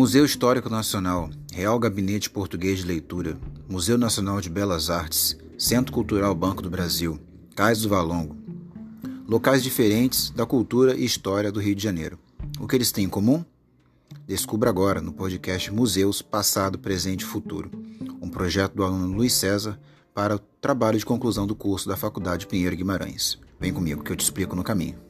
Museu Histórico Nacional, Real Gabinete Português de Leitura, Museu Nacional de Belas Artes, Centro Cultural Banco do Brasil, Cais do Valongo. Locais diferentes da cultura e história do Rio de Janeiro. O que eles têm em comum? Descubra agora no podcast Museus Passado, Presente e Futuro, um projeto do aluno Luiz César para o trabalho de conclusão do curso da Faculdade Pinheiro Guimarães. Vem comigo que eu te explico no caminho.